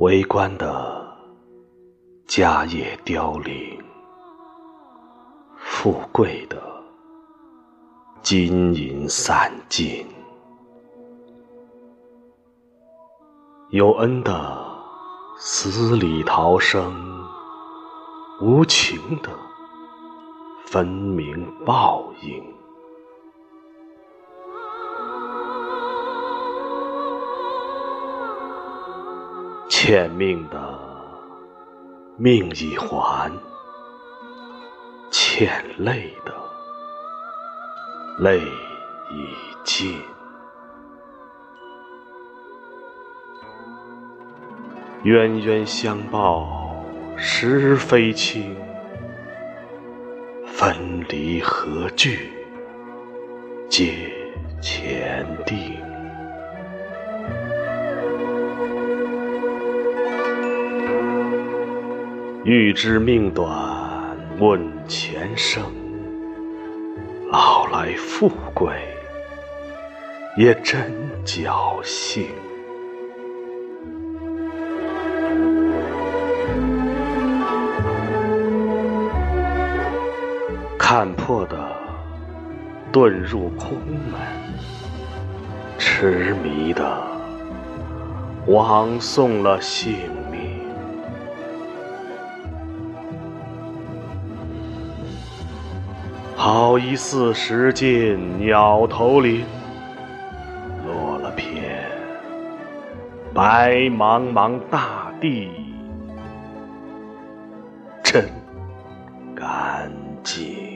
为官的家业凋零，富贵的金银散尽，有恩的死里逃生，无情的分明报应。欠命的命已还，欠泪的泪已尽。冤冤相报实非轻，分离合聚皆前定。欲知命短问前生，老来富贵也真侥幸。看破的遁入空门，痴迷的枉送了性命。好一似石径鸟头林，落了片白茫茫大地，真干净。